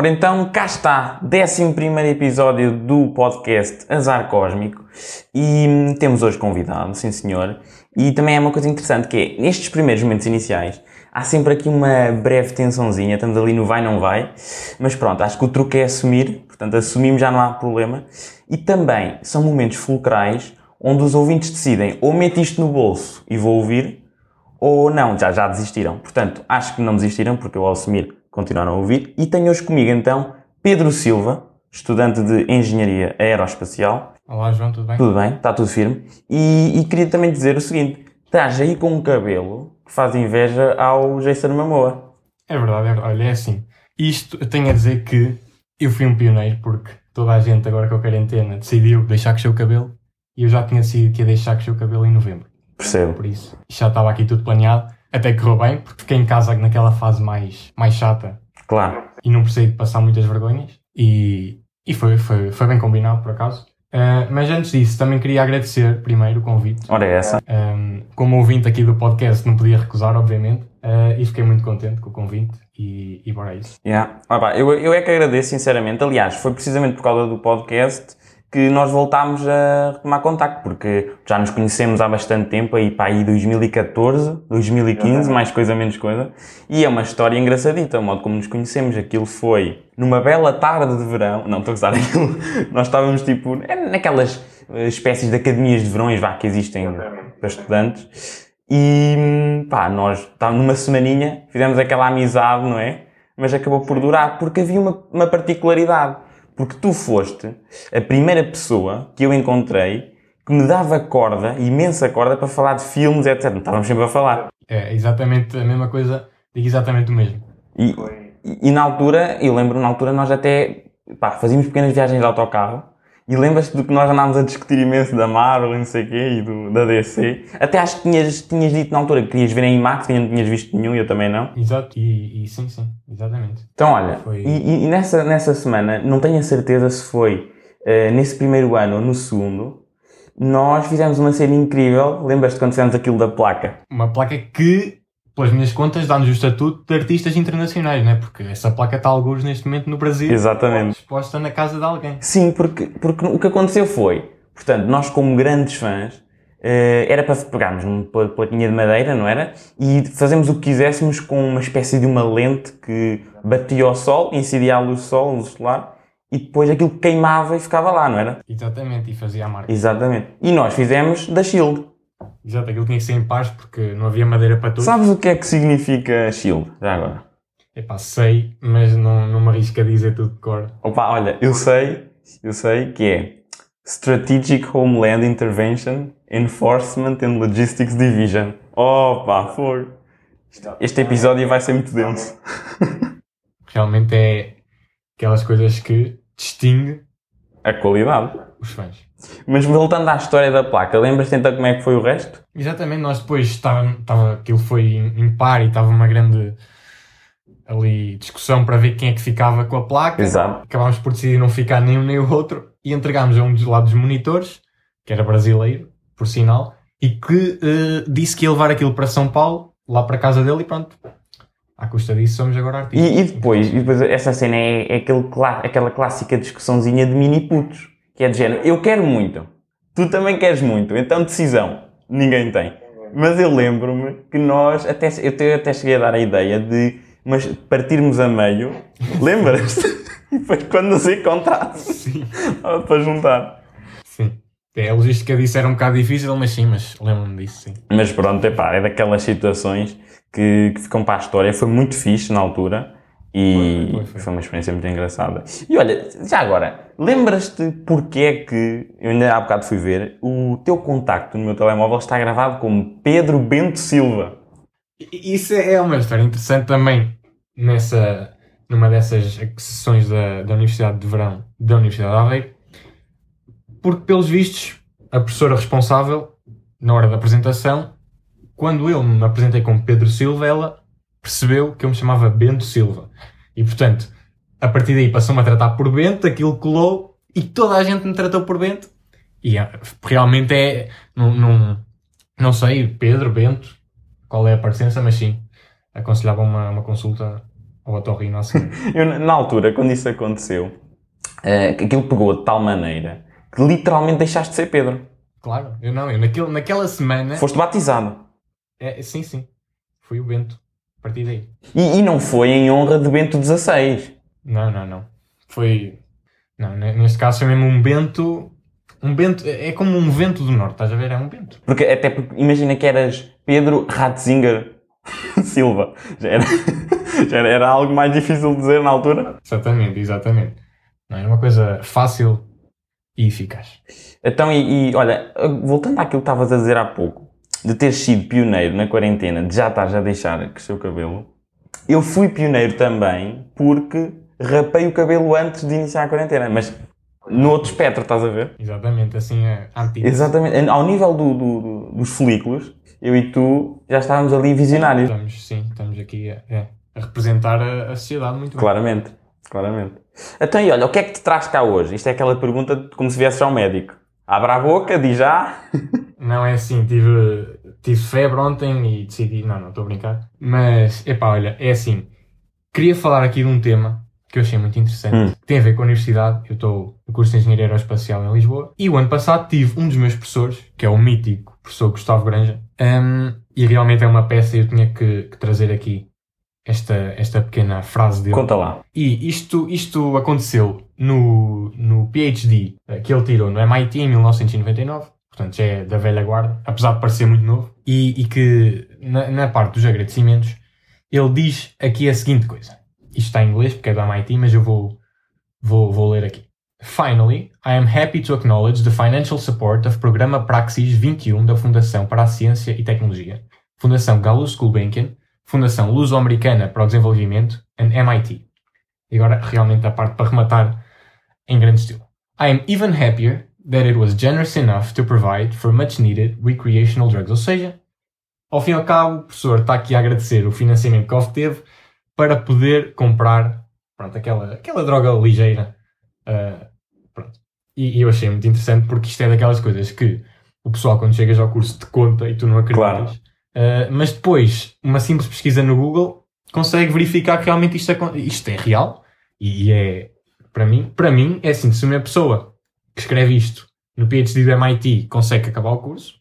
Ora então, cá está, 11 episódio do podcast Azar Cósmico e hum, temos hoje convidado, sim senhor, e também é uma coisa interessante que é, nestes primeiros momentos iniciais, há sempre aqui uma breve tensãozinha, estamos ali no vai não vai, mas pronto, acho que o truque é assumir, portanto assumimos já não há problema, e também são momentos fulcrais onde os ouvintes decidem ou meto isto no bolso e vou ouvir, ou não, já, já desistiram. Portanto, acho que não desistiram, porque eu ao assumir continuaram a ouvir. E tenho hoje comigo então Pedro Silva, estudante de Engenharia Aeroespacial. Olá João, tudo bem? Tudo bem, está tudo firme. E, e queria também dizer o seguinte: estás aí com um cabelo que faz inveja ao Jason Momoa. É verdade, é verdade. Olha, é assim. Isto eu tenho a dizer que eu fui um pioneiro porque toda a gente agora com a quarentena decidiu deixar crescer o cabelo e eu já tinha decidido que ia deixar crescer o cabelo em novembro. Percebo. Por isso, já estava aqui tudo planeado. Até correu bem, porque fiquei em casa naquela fase mais, mais chata Claro. e não precisei de passar muitas vergonhas. E, e foi, foi, foi bem combinado, por acaso. Ah, mas antes disso, também queria agradecer primeiro o convite. Ora é essa. Um, como ouvinte aqui do podcast, não podia recusar, obviamente, uh, e fiquei muito contente com o convite e, e bora a isso. Yeah. Ah, pá, eu, eu é que agradeço, sinceramente. Aliás, foi precisamente por causa do podcast que nós voltámos a retomar contacto, porque já nos conhecemos há bastante tempo, aí para aí 2014, 2015, mais coisa, menos coisa, e é uma história engraçadita, o modo como nos conhecemos. Aquilo foi numa bela tarde de verão, não estou a gozar aquilo, nós estávamos tipo é naquelas eh, espécies de academias de verões vá, que existem para estudantes, e pá, nós estávamos numa semaninha, fizemos aquela amizade, não é? Mas acabou por durar, porque havia uma, uma particularidade. Porque tu foste a primeira pessoa que eu encontrei que me dava corda, imensa corda, para falar de filmes, etc. Estávamos sempre a falar. É exatamente a mesma coisa, digo exatamente o mesmo. E, e, e na altura, eu lembro, na altura nós até pá, fazíamos pequenas viagens de autocarro e lembras-te do que nós andávamos a discutir imenso da Marvel e não sei o quê e do, da DC. Até acho que tinhas, tinhas dito na altura que querias ver em IMAX e não tinhas visto nenhum, eu também não. Exato, e, e sim, sim, exatamente. Então, olha, Foi- e, e- nessa, nessa semana, não tenho a certeza se foi eh, nesse primeiro ano ou no segundo, nós fizemos uma cena incrível. Lembras-te quando fizemos aquilo da placa? Uma placa que, pelas minhas contas, dá-nos o estatuto de artistas internacionais, não é? Porque essa placa está alguns neste momento no Brasil, Exatamente. exposta na casa de alguém. Sim, porque, porque o que aconteceu foi, portanto, nós como grandes fãs, eh, era para pegarmos pla- plaquinha de madeira, não era? E fazemos o que quiséssemos com uma espécie de uma lente que batia ao sol, incidia a luz do sol, luz solar, e depois aquilo queimava e ficava lá, não era? Exatamente, e fazia a marca. Exatamente. E nós fizemos da Shield. Exato, aquilo tinha que ser em paz porque não havia madeira para tudo. Sabes o que é que significa Shield? Já agora. Epá, sei, mas não, não me arrisco a dizer tudo de cor. Opa, olha, eu sei, eu sei que é Strategic Homeland Intervention, Enforcement and Logistics Division. Opa, for. Este episódio vai ser muito denso. Realmente é aquelas coisas que distingue A qualidade. os fãs. Mas voltando à história da placa, lembras-te então como é que foi o resto? Exatamente, nós depois estava, estava aquilo foi em, par e estava uma grande ali discussão para ver quem é que ficava com a placa. Exato. Acabámos por decidir não ficar nem um nem o outro e entregámos a um dos lados dos monitores, que era brasileiro, por sinal, e que eh, disse que ia levar aquilo para São Paulo, lá para a casa dele e pronto. À custa disso somos agora artistas. E, e depois, e depois essa cena é, é aquele, aquela clássica discussãozinha de mini putos. Que é de género, eu quero muito, tu também queres muito, então decisão, ninguém tem. Mas eu lembro-me que nós, até, eu até cheguei a dar a ideia de mas partirmos a meio, lembras-te? e depois quando nos encontrasse, Sim. para juntar. Sim. É, a logística disso era um bocado difícil, mas sim, mas lembro-me disso, sim. Mas pronto, epá, é daquelas situações que, que ficam para a história. Foi muito fixe na altura e Foi, foi, foi. foi uma experiência muito engraçada. E olha, já agora, lembras-te porque é que, eu ainda há bocado fui ver, o teu contacto no meu telemóvel está gravado como Pedro Bento Silva. Isso é uma história interessante também nessa, numa dessas sessões da, da Universidade de Verão da Universidade de Aveiro, porque pelos vistos a professora responsável, na hora da apresentação, quando eu me apresentei como Pedro Silva, ela percebeu que eu me chamava Bento Silva. E portanto, a partir daí passou-me a tratar por Bento, aquilo colou e toda a gente me tratou por Bento. E ah, realmente é, não, não, não sei, Pedro, Bento, qual é a parecença, mas sim, aconselhava uma, uma consulta ao otorrino a seguir. Eu, na altura, quando isso aconteceu, eh, aquilo pegou de tal maneira que literalmente deixaste de ser Pedro. claro, eu não, eu naquele, naquela semana. Foste batizado. É, sim, sim. Fui o Bento. A partir daí. E, e não foi em honra de Bento XVI. Não, não, não. Foi. Não, ne- neste caso foi mesmo um Bento. Um Bento. É é como um vento do norte, estás a ver? É um Bento. Porque até porque, imagina que eras Pedro Ratzinger Silva. Já era, já era, era algo mais difícil de dizer na altura. Exatamente, exatamente. Não, era uma coisa fácil e eficaz. Então, e, e, olha, voltando àquilo que estavas a dizer há pouco, de ter sido pioneiro na quarentena, de já estás a deixar crescer o cabelo, eu fui pioneiro também porque rapei o cabelo antes de iniciar a quarentena, mas no outro espectro, estás a ver? Exatamente, assim é antigo. Exatamente, ao nível do, do- do- dos folículos, eu e tu já estávamos ali visionários. Estamos, sim, estamos aqui a, é, a representar a, a sociedade muito bem. Claramente, claramente. Então, e olha, o que é que te traz cá hoje? Isto é aquela pergunta como se viesses ao médico. Abre a boca, diz já. Não é assim, tive, tive febre ontem e decidi, não, não, estou a brincar. Mas, epá, olha, é assim, queria falar aqui de um tema que eu achei muito interessante, Hum. que tem a ver com a universidade, eu estou no curso de Engenharia Aeroespacial em Lisboa, e o ano passado tive um dos meus professores, que é o mítico professor Gustavo Granja, hum, e realmente é uma peça e eu tinha que, que trazer aqui esta, esta pequena frase dele. Conta lá. E isto, isto aconteceu no, no PhD eh, que ele tirou no MIT em 1999, portanto já é da velha guarda, apesar de parecer muito novo, e, e que na, na parte dos agradecimentos ele diz aqui a seguinte coisa. Isto está em inglês porque é do MIT, mas eu vou, vou, vou ler aqui. Finally, I am happy to acknowledge the financial support of Programa Praxis 21 da Fundação para a Ciência e Tecnologia, Fundação Gallus Gulbenkian, Fundação Luso-Americana para o Desenvolvimento and MIT. E agora, realmente, a parte para rematar em grande estilo. I am even happier that it was generous enough to provide for much needed recreational drugs. Ou seja, ao fim e ao cabo, o professor está aqui a agradecer o financiamento que obteve para poder comprar pronto, aquela, aquela droga ligeira. ah, pronto. E, e eu achei muito interessante porque isto é daquelas coisas que o pessoal, quando chegas ao curso, te conta e tu não acreditas. Ah, mas depois, uma simples pesquisa no Google consegue verificar que realmente isto, acon- isto é real e, é, para mim, para mim, é assim, se uma pessoa que escreve isto no PhD do MIT consegue acabar o curso,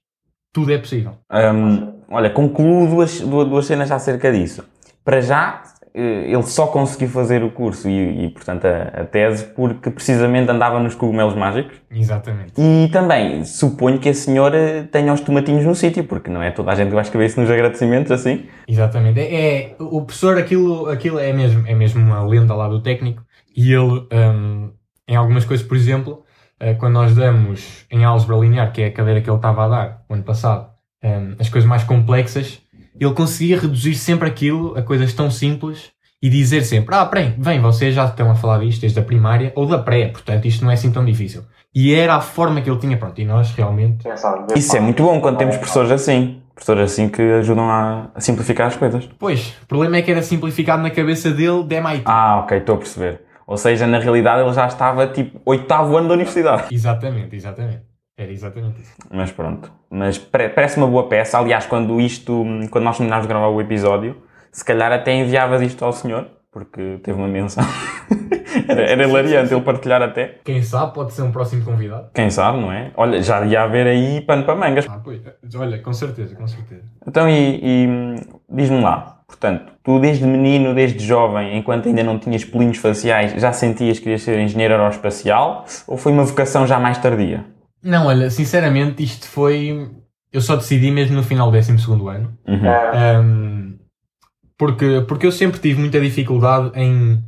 tudo é possível. Hum, olha, concluo duas, duas, duas cenas acerca disso. Para já, ele só conseguiu fazer o curso e, e, portanto, a, a tese porque precisamente andava nos cogumelos mágicos. Exatamente. E também suponho que a senhora tenha os tomatinhos no sítio, porque não é toda a gente que vai escrever isso nos agradecimentos assim. Exatamente. É, é- o professor, aquilo, aquilo é, mesmo, é mesmo uma lenda lá do técnico. E ele, hum, em algumas coisas, por exemplo, eh, quando nós damos em álgebra linear, que é a cadeira que ele estava a dar o ano passado, hum, as coisas mais complexas, ele conseguia reduzir sempre aquilo a coisas tão simples e dizer sempre: Ah, peraí, vem, vocês já estão a falar disto desde a primária ou da pré, portanto isto não é assim tão difícil. E era a forma que ele tinha, pronto, e nós realmente. Isso é muito bom quando temos professores assim. Professores assim que ajudam a, a simplificar as coisas. Pois, o problema é que era simplificado na cabeça dele de MIT. Ah, ok, estou a perceber. Ou seja, na realidade ele já estava tipo oitavo ano da universidade. Exatamente, exatamente. Era exatamente isso. Mas pronto. Mas pare- parece uma boa peça. Aliás, quando isto, quando nós terminarmos de gravar o episódio, se calhar até enviavas isto ao senhor, porque teve uma menção. era, era hilariante ele partilhar até. Quem sabe pode ser um próximo convidado. Quem sabe, não é? Olha, já ia haver aí pano para mangas. Ah, pois. Olha, com certeza, com certeza. Então, e, e, diz-me lá, portanto, tu desde menino, desde jovem, enquanto ainda não tinhas pelinhos faciais, já sentias que querias ser engenheiro aeroespacial? Ou foi uma vocação já mais tardia? Não, olha, sinceramente, isto foi. Eu só decidi mesmo no final do 12 ano. Uhum. Ahm, porque, porque eu sempre tive muita dificuldade em,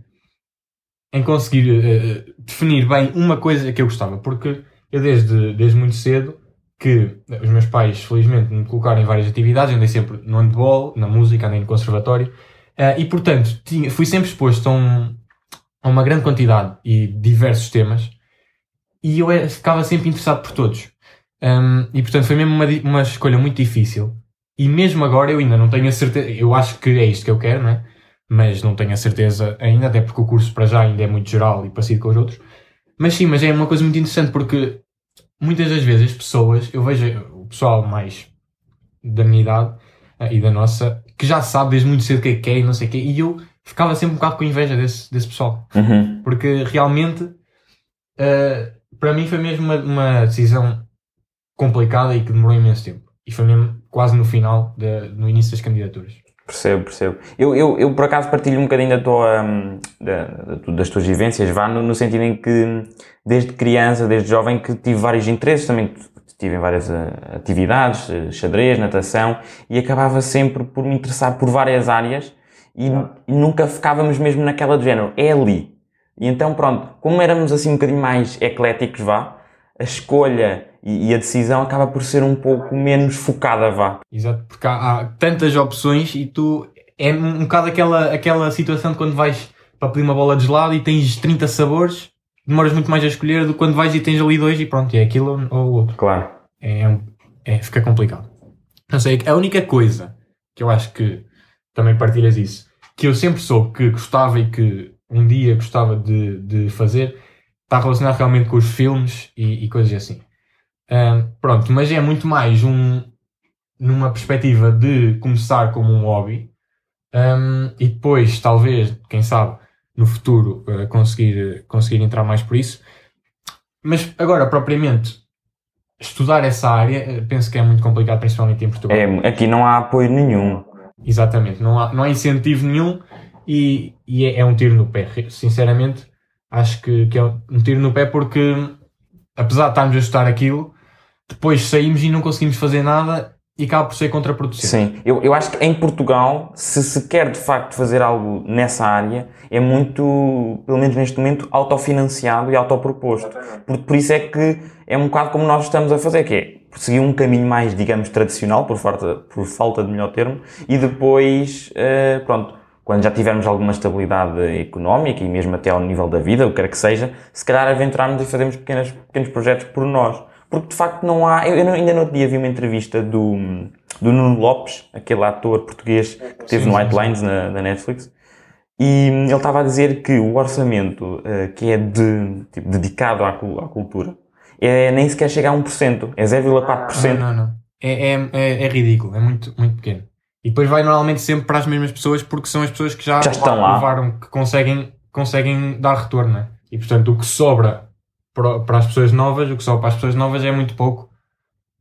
em conseguir eh, definir bem uma coisa que eu gostava. Porque eu, desde, desde muito cedo, que os meus pais, felizmente, me colocaram em várias atividades, andei sempre no handball, na música, andei no conservatório, eh, e portanto, tinha, fui sempre exposto a, um- a uma grande quantidade e diversos temas, e eu eh, ficava sempre interessado por todos. Um, e portanto foi mesmo uma, uma escolha muito difícil. E mesmo agora eu ainda não tenho a certeza, eu acho que é isto que eu quero, não é? Mas não tenho a certeza ainda, até porque o curso para já ainda é muito geral e parecido com os outros. Mas sim, mas é uma coisa muito interessante porque muitas das vezes as pessoas, eu vejo o pessoal mais da minha idade eh, e da nossa, que já sabe desde muito cedo o que é que quer e não sei o quê, e eu ficava sempre um bocado com inveja desse, desse pessoal. Uhum. Porque realmente, uh, para mim foi mesmo uma, uma, decisão complicada e que demorou imenso tempo. E foi mesmo quase no final, de, no início das candidaturas. Percebo, percebo. Eu, eu, eu por acaso partilho um bocadinho da tua, hum, da, das tuas vivências, vá, no, no, sentido em que desde criança, desde jovem, que tive vários interesses, também tive em várias uh, atividades, uh, xadrez, natação, e acabava sempre por me interessar por várias áreas e, e, nunca ficávamos mesmo naquela do género, é ali. E então pronto, como éramos assim um bocadinho mais ecléticos, vá, a escolha e, e, a decisão acaba por ser um pouco menos focada, vá. Exato, porque há, há tantas opções e tu. É um bocado aquela, aquela situação de quando vais para pedir uma bola de gelado e tens 30 sabores, demoras muito mais a escolher do que quando vais e tens ali dois e pronto, é aquilo ou o outro. Claro. É, é, fica complicado. Não sei, a única coisa que eu acho que também partilhas isso, que eu sempre soube que gostava e que um dia gostava de, de fazer, está relacionado realmente com os filmes e, e coisas assim. Um, pronto, mas é muito mais um numa perspectiva de começar como um hobby um, e depois, talvez, quem sabe, no futuro uh, conseguir, conseguir entrar mais por isso. Mas agora, propriamente, estudar essa área, eh, penso que é muito complicado, principalmente em Portugal. É, aqui não há apoio nenhum. Exatamente, não há, não há incentivo nenhum e, e é, é um tiro no pé. Sinceramente, acho que, que é um tiro no pé porque, apesar de estarmos a estudar aquilo, depois saímos e não conseguimos fazer nada e acaba por ser contraproducente. Sim, eu, eu acho que em Portugal, se se quer de facto fazer algo nessa área, é muito, pelo menos neste momento, autofinanciado e autoproposto. Por, por isso é que é um bocado como nós estamos a fazer, que é seguir um caminho mais, digamos, tradicional, por falta, por falta de melhor termo, e depois, uh, pronto, quando já tivermos alguma estabilidade económica e mesmo até ao nível da vida, o que quer que seja, se calhar aventurarmos e fazermos pequenas, pequenos projetos por nós. Porque de facto não há. Eu, eu ainda no outro dia vi uma entrevista do, do Nuno Lopes, aquele ator português que teve no White Lines na, na, Netflix, e ele estava a dizer que o orçamento uh, que é de, tipo, dedicado à, à cultura é, nem sequer chega a 1%, é 0,4%. Não, não, não. É, é, é, é ridículo, é muito, muito pequeno. E depois vai normalmente sempre para as mesmas pessoas porque são as pessoas que já, já estão lá. provaram que conseguem, conseguem dar retorno. Né? E portanto o que sobra para, as pessoas novas, o que sobra para as pessoas novas é muito pouco.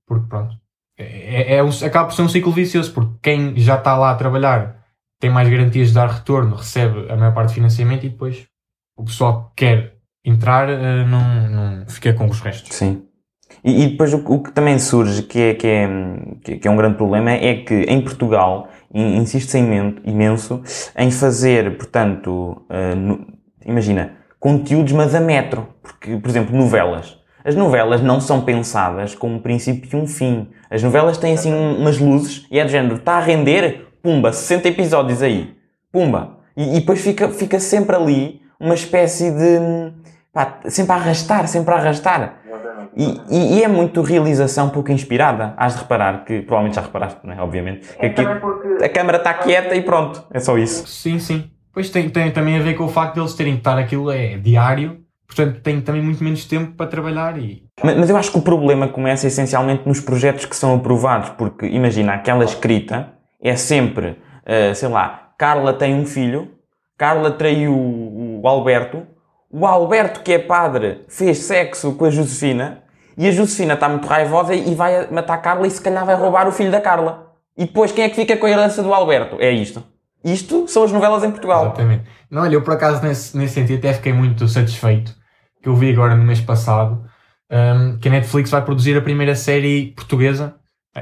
Porque pronto. É, é, é, acaba por ser um ciclo vicioso, porque quem já está lá a trabalhar tem mais garantias de dar retorno, recebe a maior parte do financiamento e depois o pessoal que quer entrar uh, não, não fica com os restos. Sim. E, e depois o, o, que também surge, que é, que, é, que é um grande problema, é que em Portugal insiste-se imenso em fazer, portanto, uh, no, imagina, conteúdos, mas a metro. Porque, por exemplo, novelas. As novelas não são pensadas com um princípio e um fim. As novelas têm assim umas luzes e é do género, está a render, pumba, 60 episódios aí, pumba. E, e depois fica, fica sempre ali uma espécie de. Pá, sempre a arrastar, sempre a arrastar. E, e, e, é muito realização pouco inspirada. Hás de reparar que, provavelmente já reparaste, não é? Obviamente. Que aqui, a câmera está quieta e pronto. É só isso. Sim, sim. Pois tem, tem também a ver com o facto de eles terem que estar aquilo é diário. Portanto, tem também muito menos tempo para trabalhar e... Mas, mas eu acho que o problema começa essencialmente nos projetos que são aprovados. Porque, imagina, aquela escrita é sempre, uh, sei lá, Carla tem um filho, Carla traiu o, o Alberto, o Alberto, que é padre, fez sexo com a Josefina e a Josefina está muito raivosa e vai matar a Carla e se calhar vai roubar o filho da Carla. E depois quem é que fica com a herança do Alberto? É isto. Isto são as novelas em Portugal. Exatamente. Não, olha, eu por acaso nesse, nesse sentido até fiquei muito satisfeito que eu vi agora no mês passado um, que a Netflix vai produzir a primeira série portuguesa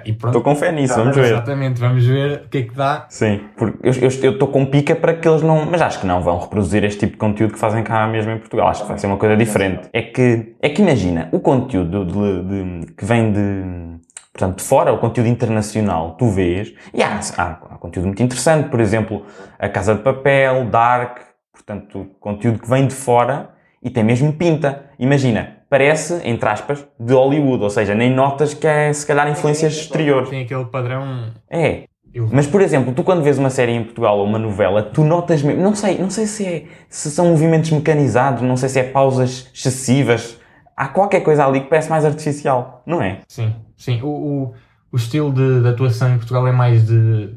Estou com fé nisso, vamos ver. Exatamente, vamos ver o que é que dá. Sim, porque eu estou com pica para que eles não. Mas acho que não vão reproduzir este tipo de conteúdo que fazem cá mesmo em Portugal. Acho que vai ser uma coisa diferente. É que, é que imagina, o conteúdo de, de, que vem de. Portanto, de fora, o conteúdo internacional, tu vês, e há, há, há conteúdo muito interessante, por exemplo, A Casa de Papel, Dark, portanto, conteúdo que vem de fora e tem mesmo pinta. Imagina, parece, entre aspas, de Hollywood, ou seja, nem notas que é se calhar influências exteriores. Tem aquele padrão. É. Mas, por exemplo, tu quando vês uma série em Portugal ou uma novela, tu notas mesmo, não sei, não sei se, é, se são movimentos mecanizados, não sei se é pausas excessivas, há qualquer coisa ali que parece mais artificial, não é? Sim, sim. O, o, o estilo de, de, atuação em Portugal é mais de,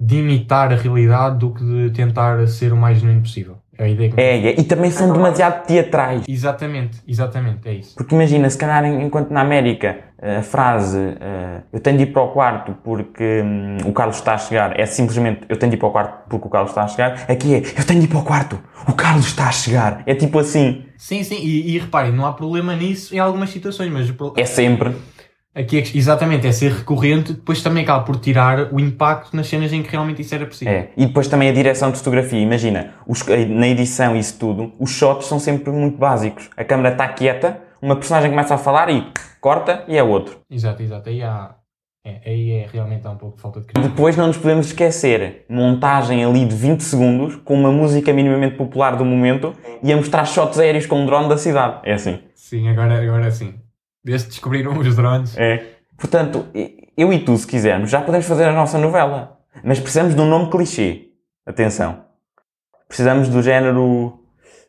de imitar a realidade do que de tentar ser o mais genuíno possível. É a ideia que É, é, e também são demasiado teatrais. Exatamente, exatamente, é isso. Porque imagina, se calhar en- enquanto na América a frase eh, eu tenho de ir para o quarto porque hum, o Carlos está a chegar é simplesmente eu tenho de ir para o quarto porque o Carlos está a chegar, aqui é eu tenho de ir para o quarto, o Carlos está a chegar. É tipo assim, Sim, sim, e, e reparem, não há problema nisso em algumas situações, mas é sempre. Aqui é exatamente é ser recorrente, depois também acaba por tirar o impacto nas cenas em que realmente isso era possível. É. E depois também a direção de fotografia. Imagina, os- na edição e isso tudo, os shots são sempre muito básicos. A câmera está quieta, uma personagem começa a falar e corta e é outro. Exato, exato. Aí, há, é, aí é realmente há um pouco de falta de criatividade. Depois não nos podemos esquecer, montagem ali de 20 segundos com uma música minimamente popular do momento e a mostrar shots aéreos com um drone da cidade. É assim. Sim, agora, agora sim. Desde que descobriram os drones. É. Portanto, eu e tu, se quisermos, já podemos fazer a nossa novela. Mas precisamos de um nome clichê. Atenção. Precisamos do género,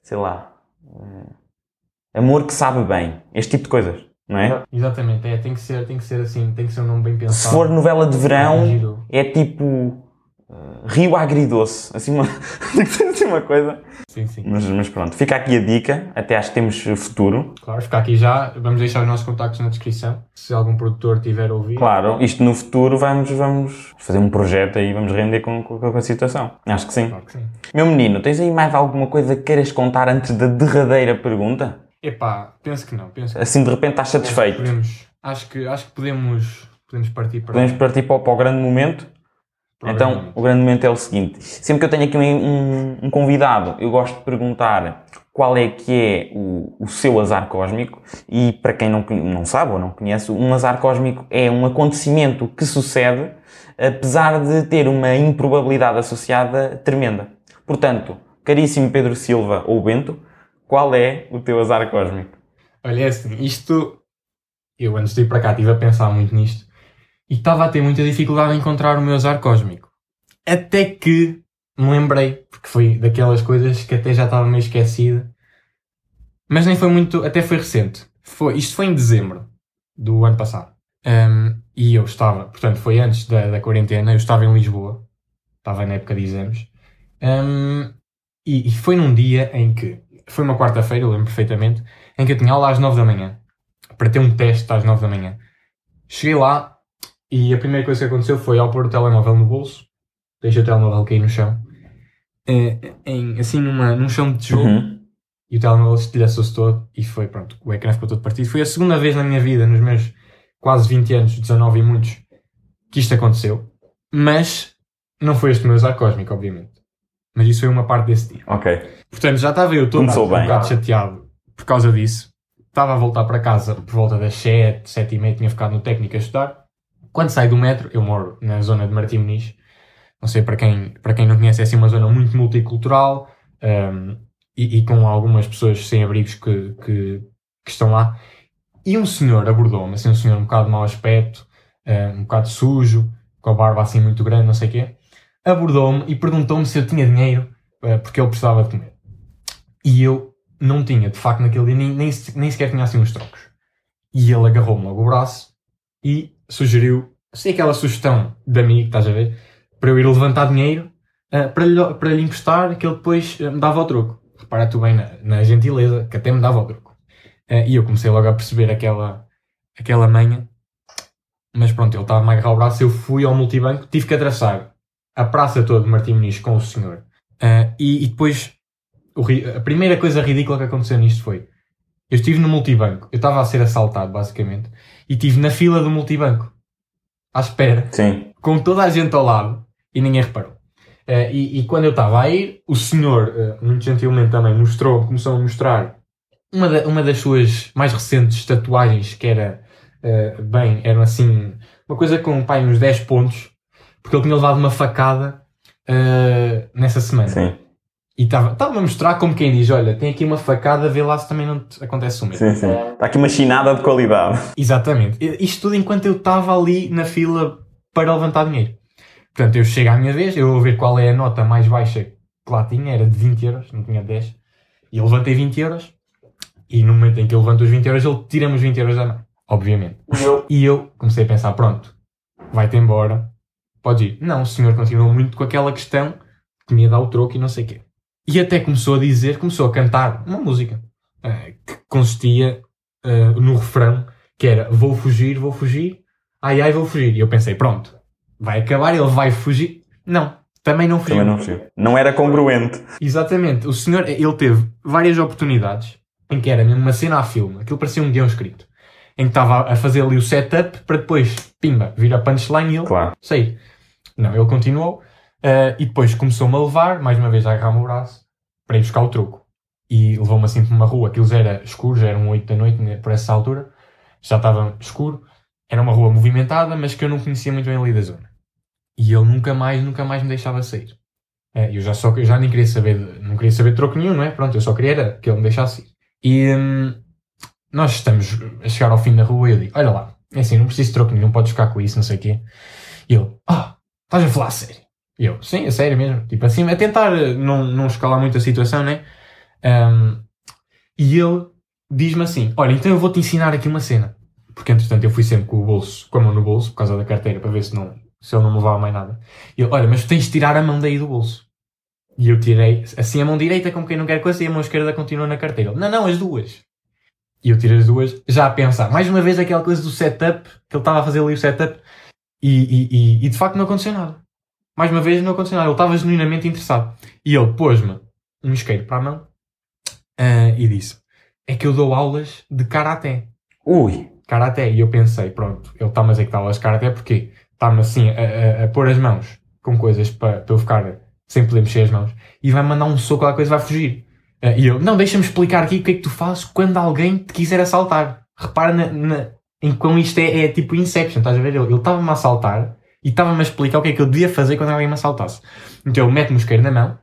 sei lá, eh, amor que sabe bem. Este tipo de coisas, não é? Exatamente, é, tem que ser, tem que ser assim, tem que ser um nome bem pensado. Se for novela de verão, Giro. é tipo eh, Rio Agridoce. Assim uma, assim uma coisa. Sim, sim. Mas, mas pronto, fica aqui a dica. Até acho que temos futuro. Claro, ficar aqui já. Vamos deixar os nossos contactos na descrição. Se algum produtor tiver a ouvir. Claro, isto no futuro vamos, vamos fazer um projeto aí, vamos render com, com, com a situação. Acho que sim. Claro que sim. Meu menino, tens aí mais alguma coisa que queiras contar antes da derradeira pergunta? Epá, penso que não. Penso que Assim de repente estás satisfeito. podemos. Acho que, acho que podemos, podemos partir para. Podemos partir para, para o grande momento? Então, o grande momento é o seguinte: sempre que eu tenho aqui um, um- um convidado, eu gosto de perguntar qual é que é o, o seu azar cósmico. E para quem não, não sabe ou não conhece, um azar cósmico é um acontecimento que sucede, apesar de ter uma improbabilidade associada tremenda. Portanto, caríssimo Pedro Silva ou Bento, qual é o teu azar cósmico? Olha, é assim, isto. Eu antes de ir para cá estive a pensar muito nisto e estava a ter muita dificuldade em encontrar o meu azar cósmico. Até que me lembrei, porque foi daquelas coisas que até já estava meio esquecida. Mas nem foi muito. Até foi recente. Foi, isto foi em dezembro do ano passado. Ahm, e eu estava, portanto, foi antes da, da quarentena, eu estava em Lisboa. Estava na época de exames. Ahm, e, e foi num dia em que. Foi uma quarta-feira, eu lembro perfeitamente em que eu tinha aula às 9 da manhã, para ter um teste às 9 da manhã. Cheguei lá e a primeira coisa que aconteceu foi ao pôr o telemóvel no bolso, deixei o telemóvel cair no chão, eh, em, assim numa, num chão de tijolo, Uhum. e o telemóvel estilhaçou-se todo e foi, pronto, o ecrã ficou todo partido. Foi a segunda vez na minha vida, nos meus quase 20 anos, 19 e muitos, que isto aconteceu, mas não foi este meu azar cósmico, obviamente. Mas isso foi uma parte desse dia. Ok. Portanto, já estava eu todo um bocado chateado por causa disso. Estava a voltar para casa por volta das 7, 7 e meia, tinha ficado no técnico a estudar. Quando saio do metro, eu moro na zona de Martim Muniz. Não sei, para quem, para quem não conhece, é assim uma zona muito multicultural um, e, e com algumas pessoas sem abrigos que, que, que estão lá. E um senhor abordou-me, assim, um senhor um bocado mau aspecto, um, bocado sujo, com a barba assim muito grande, não sei o quê. Abordou-me e perguntou-me se eu tinha dinheiro eh, porque ele precisava de comer. E eu não tinha, de facto, naquele dia, nem, nem, nem sequer tinha assim uns trocos. E ele agarrou-me logo o braço e sugeriu, sei aquela sugestão de amigo, estás a ver, para eu ir levantar dinheiro eh, para, lhe, para lhe emprestar, que ele depois eh, me dava o troco. Repara tu bem na, na gentileza, que até me dava o troco. Eh, e eu comecei logo a perceber aquela, aquela manha. Mas pronto, ele estava-me a agarrar o braço, eu fui ao multibanco, tive que atravessar a praça toda de Martim Muniz com o senhor. E, e depois o a primeira coisa ridícula que aconteceu nisto foi eu estive no multibanco, eu estava a ser assaltado basicamente, e estive na fila do multibanco à espera, Sim. com toda a gente ao lado e ninguém reparou. Eh, e, e quando eu estava a ir, o senhor, eh, muito gentilmente também, mostrou, começou a mostrar uma, da- uma das suas mais recentes tatuagens, que era eh, bem, era assim, uma coisa com pai, uns 10 pontos, porque ele tinha levado uma facada nessa semana. Sim. E estava a mostrar como quem diz: Olha, tem aqui uma facada, vê lá se também não te acontece o mesmo. Sim, sim. Está aqui uma chinada de qualidade. Exatamente. Isto tudo enquanto eu estava ali na fila para levantar dinheiro. Portanto, eu chego à minha vez, eu vou ver qual é a nota mais baixa que lá tinha, era de 20 euros, não tinha 10. E eu levantei 20 euros. E no momento em que eu levanto os 20 euros, ele tira-me os 20 euros da mão. Obviamente. E eu comecei a pensar: pronto, vai-te embora, pode ir. Não, o senhor continuou muito com aquela questão que me ia dar o troco e não sei o quê. E até começou a dizer, começou a cantar uma música uh, que consistia uh, no refrão, que era vou fugir, vou fugir, ai ai vou fugir. E eu pensei, pronto, vai acabar, ele vai fugir. Não, também não fugiu. Também não fugiu. Não era congruente. Exatamente. O senhor, ele teve várias oportunidades em que era mesmo uma cena a filme, aquilo parecia um guião escrito, em que estava a fazer ali o setup para depois, pimba, vir a punchline e ele Claro. sair. Não, ele continuou uh, e depois começou-me a levar, mais uma vez a agarrar-me o braço, para ir buscar o troco. E levou-me assim para uma rua, aquilo já era escuro, já eram 8 da noite né, por essa altura, já estava escuro, era uma rua movimentada, mas que eu não conhecia muito bem ali da zona. E ele nunca mais, nunca mais me deixava sair. Uh, eu já só eu já nem queria saber, de- não queria saber troco nenhum, não é? Pronto, eu só queria era que ele me deixasse ir. E hum, nós estamos a chegar ao fim da rua e eu digo, olha lá, é assim, não preciso de troco nenhum, podes ficar com isso, não sei o quê. E ele, ah, estás a falar sério? E eu, sim, a sério mesmo. Tipo assim, a tentar eh, não, não escalar muito a situação, né? Um, e ele diz-me assim, olha, então eu vou-te ensinar aqui uma cena. Porque entretanto eu fui sempre com o bolso, com a mão no bolso, por causa da carteira, para ver se, não, se ele não me levava mais nada. E ele, olha, mas tu tens de tirar a mão daí do bolso. E eu tirei, assim, a mão direita, como quem não quer coisa, e a mão esquerda continua na carteira. Ele, não, não, as duas. E eu tirei as duas, já a pensar. Mais uma vez aquela coisa do setup, que ele estava a fazer ali o setup, e, e, e, e de facto não aconteceu nada. Mais uma vez não aconteceu nada. Ele estava genuinamente interessado. E ele pôs-me um isqueiro para a mão ah, e disse: É que eu dou aulas de karaté. Ui. Karaté. E eu pensei: Pronto, ele está-me a dizer que dá aulas de karaté porque está-me assim a, a, a pôr as mãos com coisas para, para eu ficar sem poder mexer as mãos e vai mandar um soco, aquela coisa vai fugir. Ah, e eu: Não, deixa-me explicar aqui o que é que tu fazes quando alguém te quiser assaltar. Repara na, na, em como isto é, é tipo Inception, estás a ver? Ele ele estava-me a assaltar e estava-me a explicar o que é que eu devia fazer quando alguém me assaltasse. Então ele mete-me o isqueiro na mão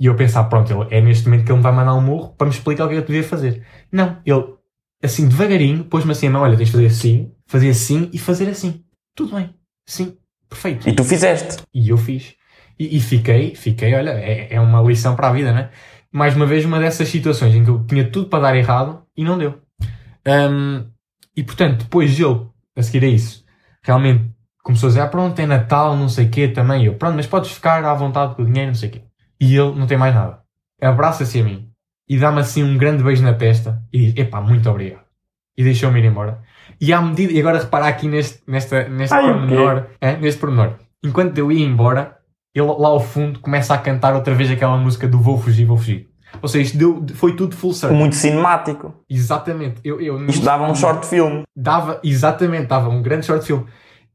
e eu pensar, pronto, ele, é neste momento que ele me vai mandar um murro para me explicar o que é que eu devia fazer. Não, ele, assim, devagarinho, pôs-me assim a mão, olha, tens de fazer assim, fazer assim e fazer assim. Tudo bem. Sim, perfeito. E tu fizeste. E eu fiz. E, e fiquei, fiquei, olha, é, é uma lição para a vida, né? Mais uma vez, uma dessas situações em que eu tinha tudo para dar errado e não deu. Hum, e portanto, depois ele, a seguir a isso, realmente começou a dizer, ah, pronto, é Natal, não sei o quê também. Eu, pronto, mas podes ficar à vontade com o dinheiro, não sei o quê. E ele não tem mais nada. Abraça-se a mim e dá-me assim um grande beijo na testa e diz, epá, muito obrigado. E deixou-me ir embora. E à medida, e agora reparar aqui neste, nesta, neste Ai, pormenor, é, neste pormenor. Enquanto eu ia embora, ele lá ao fundo começa a cantar outra vez aquela música do Vou Fugir, Vou Fugir. Ou seja, isto deu, foi tudo full circle. Muito cinemático. Exatamente. Eu, eu, Isto dava um short film. Dava, exatamente, dava um grande short film.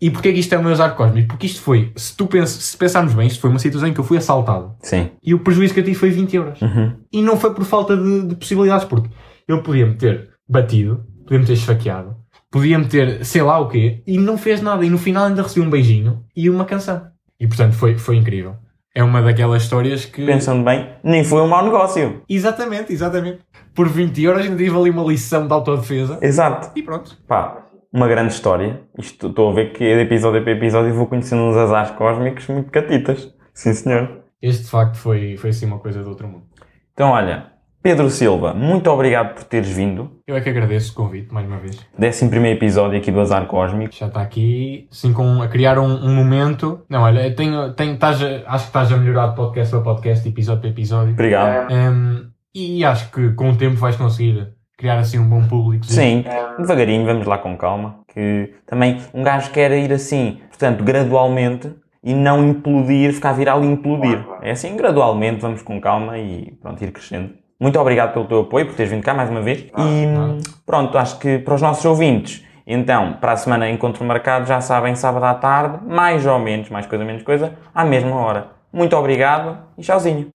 E porquê que isto é o meu azar cósmico? Porque isto foi, se tu pens, se pensarmos bem, isto foi uma situação em que eu fui assaltado. Sim. E o prejuízo que eu tive foi 20 euros. Uhum. E não foi por falta de, de possibilidades, porque eu podia-me ter batido, podia-me ter esfaqueado, podia-me ter sei lá o quê, e não fez nada. E no final ainda recebi um beijinho e uma canção. E portanto foi, foi incrível. É uma daquelas histórias que. Pensando bem, nem foi um mau negócio. Exatamente, exatamente. Por 20 euros ainda tive ali uma lição de autodefesa. Exato. E pronto. Pá, uma grande história. Isto estou a ver que de episódio para episódio vou conhecendo uns azares cósmicos muito catitas. Sim, senhor. Este de facto foi, foi assim uma coisa do outro mundo. Então, olha, Pedro Silva, muito obrigado por teres vindo. Eu é que agradeço o convite, mais uma vez. Décimo primeiro episódio aqui do Azar Cósmico. Já está aqui, assim, com, a criar um, um momento. Não, olha, tenho, tenho, estás a- acho que estás a melhorar de podcast para podcast, episódio para episódio. Obrigado. Um, e acho que com o tempo vais conseguir criar assim um bom público. Sim, devagarinho, vamos lá com calma. Que também um gajo quer ir assim, portanto, gradualmente e não implodir, ficar viral e implodir. É assim, gradualmente, vamos com calma e pronto, ir crescendo. Muito obrigado pelo teu apoio, por teres vindo cá mais uma vez. E nada. pronto, acho que para os nossos ouvintes, então, para a semana encontro marcado, já sabem, sábado à tarde, mais ou menos, mais coisa menos coisa, à mesma hora. Muito obrigado e tchauzinho.